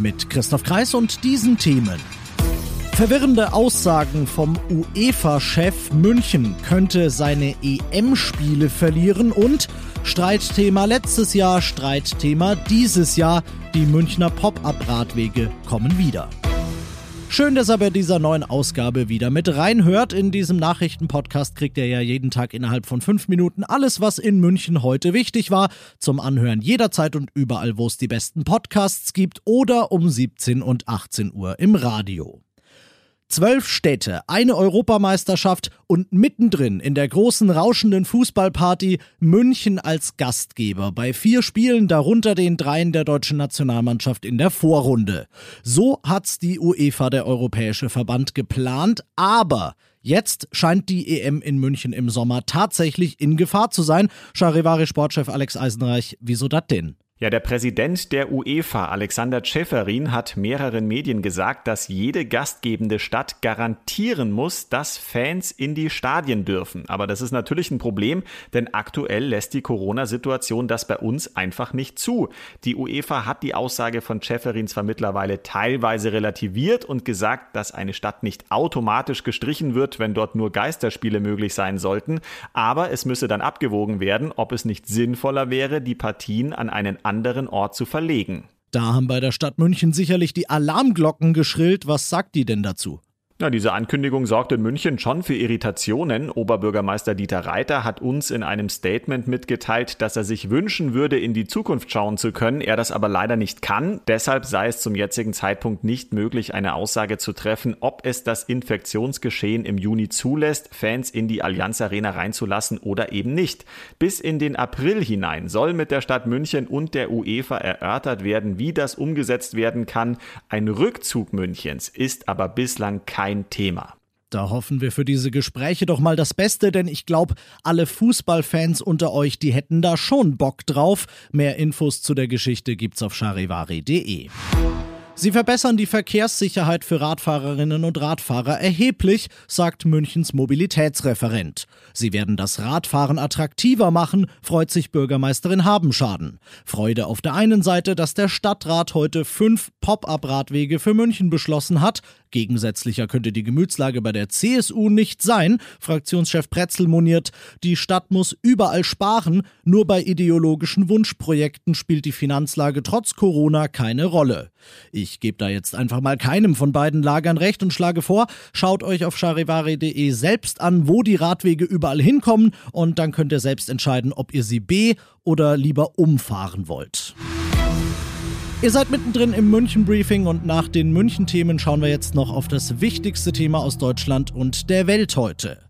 Mit Christoph Kreis und diesen Themen. Verwirrende Aussagen vom UEFA-Chef München könnte seine EM-Spiele verlieren und Streitthema letztes Jahr, Streitthema dieses Jahr. Die Münchner Pop-up-Radwege kommen wieder. Schön, dass er bei dieser neuen Ausgabe wieder mit reinhört. In diesem Nachrichtenpodcast kriegt er ja jeden Tag innerhalb von fünf Minuten alles, was in München heute wichtig war, zum Anhören jederzeit und überall, wo es die besten Podcasts gibt oder um 17 und 18 Uhr im Radio. Zwölf Städte, eine Europameisterschaft und mittendrin in der großen rauschenden Fußballparty München als Gastgeber bei vier Spielen, darunter den dreien der deutschen Nationalmannschaft in der Vorrunde. So hat's die UEFA, der Europäische Verband, geplant, aber Jetzt scheint die EM in München im Sommer tatsächlich in Gefahr zu sein. Charivari-Sportchef Alex Eisenreich, wieso das denn? Ja, der Präsident der UEFA, Alexander Tscheferin, hat mehreren Medien gesagt, dass jede gastgebende Stadt garantieren muss, dass Fans in die Stadien dürfen. Aber das ist natürlich ein Problem, denn aktuell lässt die Corona-Situation das bei uns einfach nicht zu. Die UEFA hat die Aussage von Tscheferin zwar mittlerweile teilweise relativiert und gesagt, dass eine Stadt nicht automatisch gestrichen wird, wenn dort nur Geisterspiele möglich sein sollten, aber es müsse dann abgewogen werden, ob es nicht sinnvoller wäre, die Partien an einen anderen Ort zu verlegen. Da haben bei der Stadt München sicherlich die Alarmglocken geschrillt. Was sagt die denn dazu? Ja, diese Ankündigung sorgte in München schon für Irritationen. Oberbürgermeister Dieter Reiter hat uns in einem Statement mitgeteilt, dass er sich wünschen würde, in die Zukunft schauen zu können, er das aber leider nicht kann. Deshalb sei es zum jetzigen Zeitpunkt nicht möglich, eine Aussage zu treffen, ob es das Infektionsgeschehen im Juni zulässt, Fans in die Allianz Arena reinzulassen oder eben nicht. Bis in den April hinein soll mit der Stadt München und der UEFA erörtert werden, wie das umgesetzt werden kann. Ein Rückzug Münchens ist aber bislang kein kein Thema. Da hoffen wir für diese Gespräche doch mal das Beste, denn ich glaube, alle Fußballfans unter euch, die hätten da schon Bock drauf. Mehr Infos zu der Geschichte gibt's auf charivari.de. Sie verbessern die Verkehrssicherheit für Radfahrerinnen und Radfahrer erheblich, sagt Münchens Mobilitätsreferent. Sie werden das Radfahren attraktiver machen, freut sich Bürgermeisterin Habenschaden. Freude auf der einen Seite, dass der Stadtrat heute fünf Pop-up-Radwege für München beschlossen hat. Gegensätzlicher könnte die Gemütslage bei der CSU nicht sein. Fraktionschef Pretzel moniert, die Stadt muss überall sparen, nur bei ideologischen Wunschprojekten spielt die Finanzlage trotz Corona keine Rolle. Ich gebe da jetzt einfach mal keinem von beiden Lagern recht und schlage vor, schaut euch auf charivari.de selbst an, wo die Radwege überall hinkommen und dann könnt ihr selbst entscheiden, ob ihr sie B oder lieber umfahren wollt. Ihr seid mittendrin im München-Briefing und nach den München-Themen schauen wir jetzt noch auf das wichtigste Thema aus Deutschland und der Welt heute.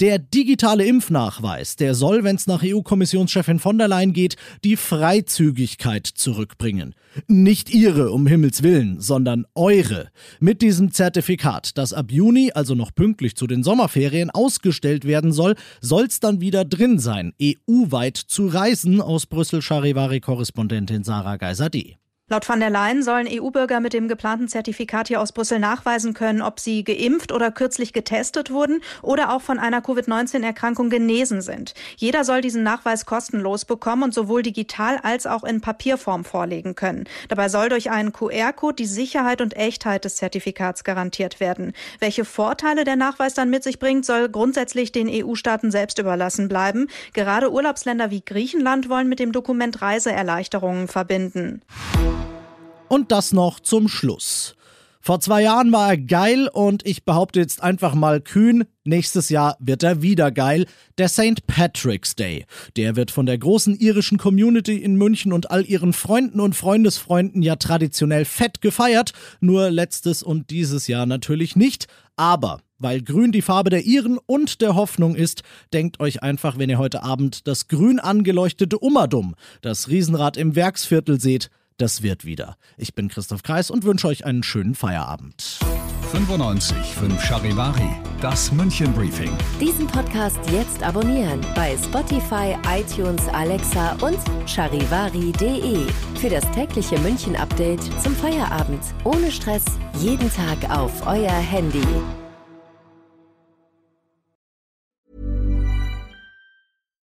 Der digitale Impfnachweis, der soll, wenn es nach EU-Kommissionschefin von der Leyen geht, die Freizügigkeit zurückbringen. Nicht ihre, um Himmels Willen, sondern eure. Mit diesem Zertifikat, das ab Juni, also noch pünktlich zu den Sommerferien, ausgestellt werden soll, soll es dann wieder drin sein, EU-weit zu reisen, aus Brüssel Charivari-Korrespondentin Sarah Geiser-D. Laut von der Leyen sollen EU-Bürger mit dem geplanten Zertifikat hier aus Brüssel nachweisen können, ob sie geimpft oder kürzlich getestet wurden oder auch von einer Covid-19-Erkrankung genesen sind. Jeder soll diesen Nachweis kostenlos bekommen und sowohl digital als auch in Papierform vorlegen können. Dabei soll durch einen QR-Code die Sicherheit und Echtheit des Zertifikats garantiert werden. Welche Vorteile der Nachweis dann mit sich bringt, soll grundsätzlich den EU-Staaten selbst überlassen bleiben. Gerade Urlaubsländer wie Griechenland wollen mit dem Dokument Reiseerleichterungen verbinden. Und das noch zum Schluss. Vor zwei Jahren war er geil und ich behaupte jetzt einfach mal kühn, nächstes Jahr wird er wieder geil. Der St. Patrick's Day. Der wird von der großen irischen Community in München und all ihren Freunden und Freundesfreunden ja traditionell fett gefeiert. Nur letztes und dieses Jahr natürlich nicht. Aber weil grün die Farbe der Iren und der Hoffnung ist, denkt euch einfach, wenn ihr heute Abend das grün angeleuchtete Ummerdum, das Riesenrad im Werksviertel seht, das wird wieder. Ich bin Christoph Kreis und wünsche euch einen schönen Feierabend. 95 5 Charivari, das München Briefing. Diesen Podcast jetzt abonnieren bei Spotify, iTunes, Alexa und charivari.de. Für das tägliche München Update zum Feierabend. Ohne Stress, jeden Tag auf euer Handy.